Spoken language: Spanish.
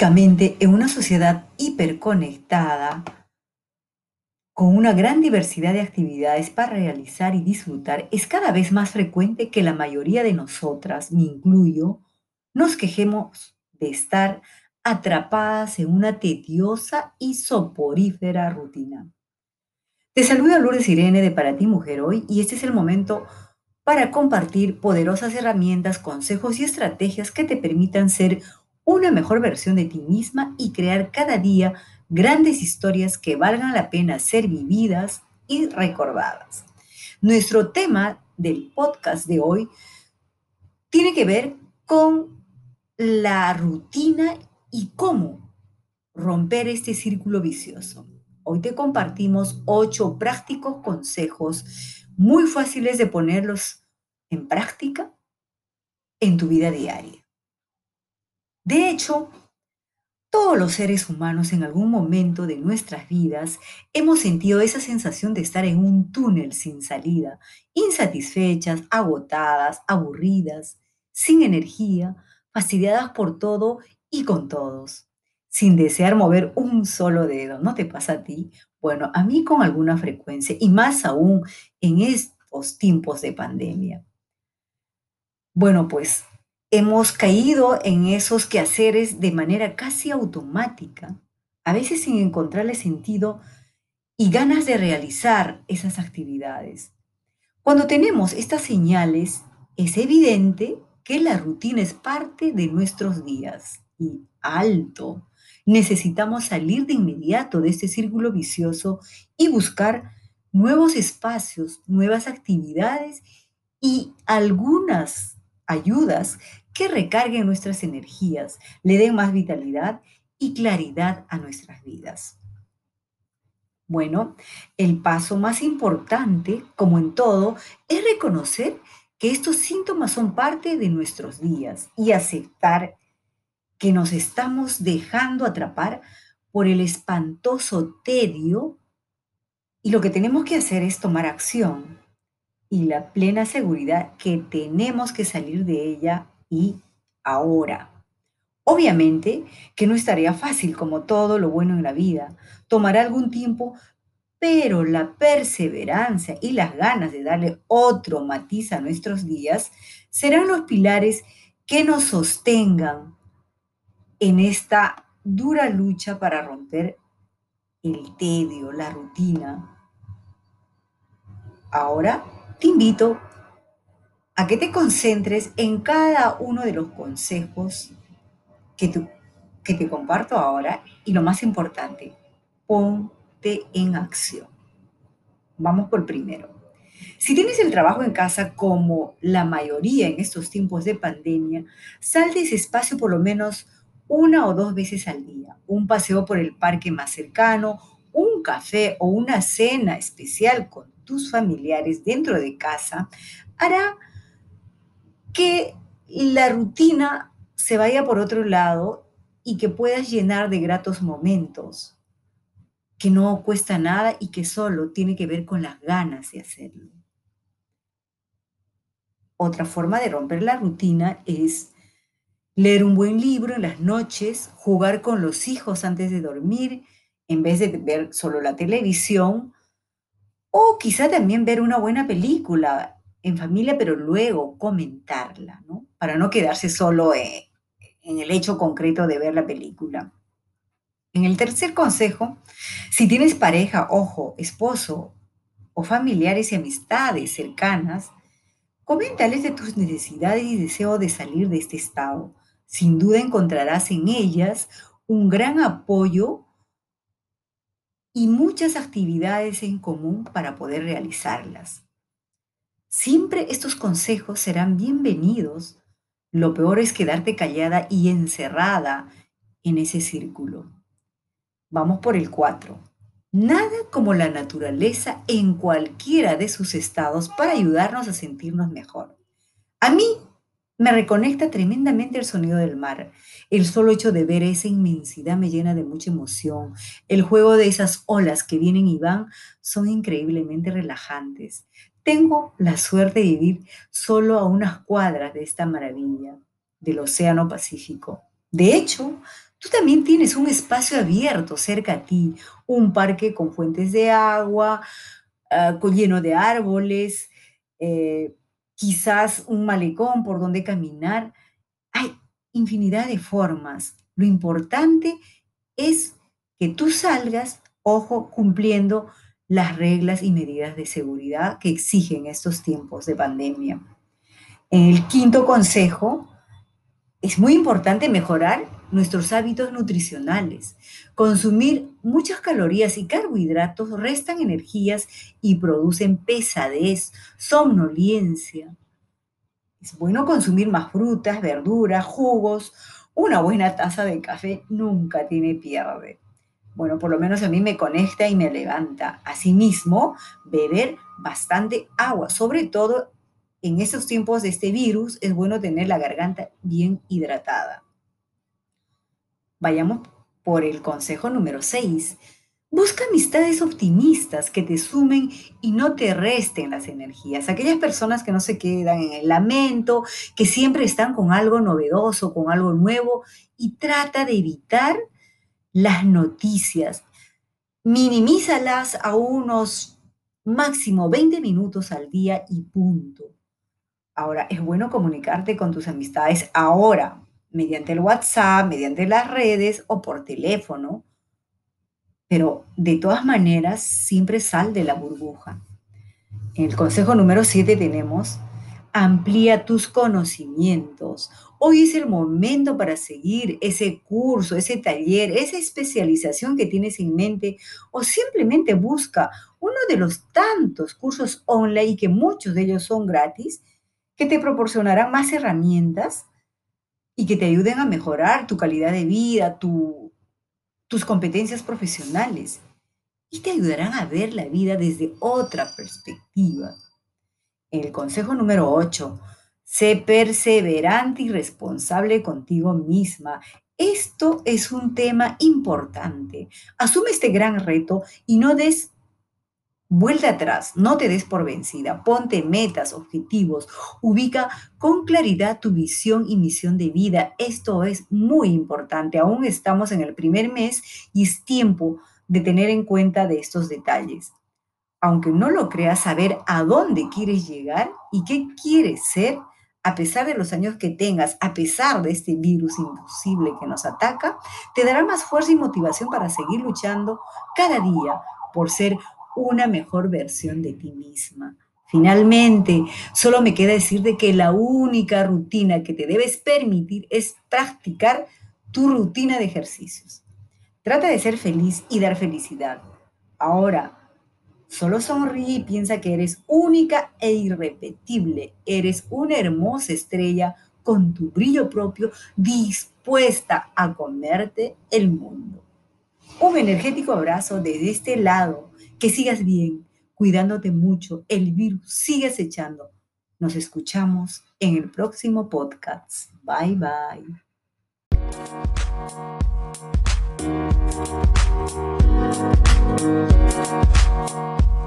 En una sociedad hiperconectada, con una gran diversidad de actividades para realizar y disfrutar, es cada vez más frecuente que la mayoría de nosotras, me incluyo, nos quejemos de estar atrapadas en una tediosa y soporífera rutina. Te saluda Lourdes Irene de Para ti Mujer hoy y este es el momento para compartir poderosas herramientas, consejos y estrategias que te permitan ser una mejor versión de ti misma y crear cada día grandes historias que valgan la pena ser vividas y recordadas. Nuestro tema del podcast de hoy tiene que ver con la rutina y cómo romper este círculo vicioso. Hoy te compartimos ocho prácticos consejos muy fáciles de ponerlos en práctica en tu vida diaria. De hecho, todos los seres humanos en algún momento de nuestras vidas hemos sentido esa sensación de estar en un túnel sin salida, insatisfechas, agotadas, aburridas, sin energía, fastidiadas por todo y con todos, sin desear mover un solo dedo. ¿No te pasa a ti? Bueno, a mí con alguna frecuencia y más aún en estos tiempos de pandemia. Bueno, pues hemos caído en esos quehaceres de manera casi automática, a veces sin encontrarle sentido y ganas de realizar esas actividades. Cuando tenemos estas señales, es evidente que la rutina es parte de nuestros días y alto. Necesitamos salir de inmediato de este círculo vicioso y buscar nuevos espacios, nuevas actividades y algunas ayudas que recarguen nuestras energías, le den más vitalidad y claridad a nuestras vidas. Bueno, el paso más importante, como en todo, es reconocer que estos síntomas son parte de nuestros días y aceptar que nos estamos dejando atrapar por el espantoso tedio y lo que tenemos que hacer es tomar acción y la plena seguridad que tenemos que salir de ella y ahora. Obviamente que no estaría fácil como todo lo bueno en la vida. Tomará algún tiempo, pero la perseverancia y las ganas de darle otro matiz a nuestros días serán los pilares que nos sostengan en esta dura lucha para romper el tedio, la rutina. Ahora te invito a que te concentres en cada uno de los consejos que, que te comparto ahora y lo más importante, ponte en acción. Vamos por primero. Si tienes el trabajo en casa como la mayoría en estos tiempos de pandemia, sal de ese espacio por lo menos una o dos veces al día. Un paseo por el parque más cercano, un café o una cena especial con tus familiares dentro de casa hará que la rutina se vaya por otro lado y que puedas llenar de gratos momentos que no cuesta nada y que solo tiene que ver con las ganas de hacerlo. Otra forma de romper la rutina es leer un buen libro en las noches, jugar con los hijos antes de dormir, en vez de ver solo la televisión, o quizá también ver una buena película en familia, pero luego comentarla, ¿no? Para no quedarse solo eh, en el hecho concreto de ver la película. En el tercer consejo, si tienes pareja, ojo, esposo o familiares y amistades cercanas, coméntales de tus necesidades y deseo de salir de este estado. Sin duda encontrarás en ellas un gran apoyo y muchas actividades en común para poder realizarlas. Siempre estos consejos serán bienvenidos. Lo peor es quedarte callada y encerrada en ese círculo. Vamos por el 4. Nada como la naturaleza en cualquiera de sus estados para ayudarnos a sentirnos mejor. A mí me reconecta tremendamente el sonido del mar. El solo hecho de ver esa inmensidad me llena de mucha emoción. El juego de esas olas que vienen y van son increíblemente relajantes. Tengo la suerte de vivir solo a unas cuadras de esta maravilla del Océano Pacífico. De hecho, Tú también tienes un espacio abierto cerca a ti, un parque con fuentes de agua, con- lleno de árboles, eh, quizás un malecón por donde caminar. Hay infinidad de formas. Lo importante es que tú salgas, ojo, cumpliendo las reglas y medidas de seguridad que exigen estos tiempos de pandemia. En el quinto consejo, es muy importante mejorar nuestros hábitos nutricionales. Consumir muchas calorías y carbohidratos restan energías y producen pesadez, somnolencia. Es bueno consumir más frutas, verduras, jugos. Una buena taza de café nunca tiene pierde. Bueno, por lo menos a mí me conecta y me levanta. Asimismo, beber bastante agua, sobre todo en estos tiempos de este virus, es bueno tener la garganta bien hidratada. Vayamos por el consejo número 6. Busca amistades optimistas que te sumen y no te resten las energías. Aquellas personas que no se quedan en el lamento, que siempre están con algo novedoso, con algo nuevo, y trata de evitar las noticias. Minimízalas a unos máximo 20 minutos al día y punto. Ahora, es bueno comunicarte con tus amistades ahora, mediante el WhatsApp, mediante las redes o por teléfono, pero de todas maneras siempre sal de la burbuja. El consejo número 7 tenemos, amplía tus conocimientos. Hoy es el momento para seguir ese curso, ese taller, esa especialización que tienes en mente o simplemente busca uno de los tantos cursos online que muchos de ellos son gratis que te proporcionarán más herramientas y que te ayuden a mejorar tu calidad de vida, tu- tus competencias profesionales y te ayudarán a ver la vida desde otra perspectiva. El consejo número 8: sé perseverante y responsable contigo misma. Esto es un tema importante. Asume este gran reto y no des Vuelta atrás, no te des por vencida, ponte metas, objetivos, ubica con claridad tu visión y misión de vida. Esto es muy importante. Aún estamos en el primer mes y es tiempo de tener en cuenta de estos detalles. Aunque no lo creas, saber a dónde quieres llegar y qué quieres ser, a pesar de los años que tengas, a pesar de este virus imposible que nos ataca, te dará más fuerza y motivación para seguir luchando cada día por ser una mejor versión de ti misma. Finalmente, solo me queda decirte que la única rutina que te debes permitir es practicar tu rutina de ejercicios. Trata de ser feliz y dar felicidad. Ahora, solo sonríe y piensa que eres única e irrepetible. Eres una hermosa estrella con tu brillo propio dispuesta a comerte el mundo. Un energético abrazo desde este lado. Que sigas bien, cuidándote mucho. El virus sigue acechando. Nos escuchamos en el próximo podcast. Bye bye. Thank you.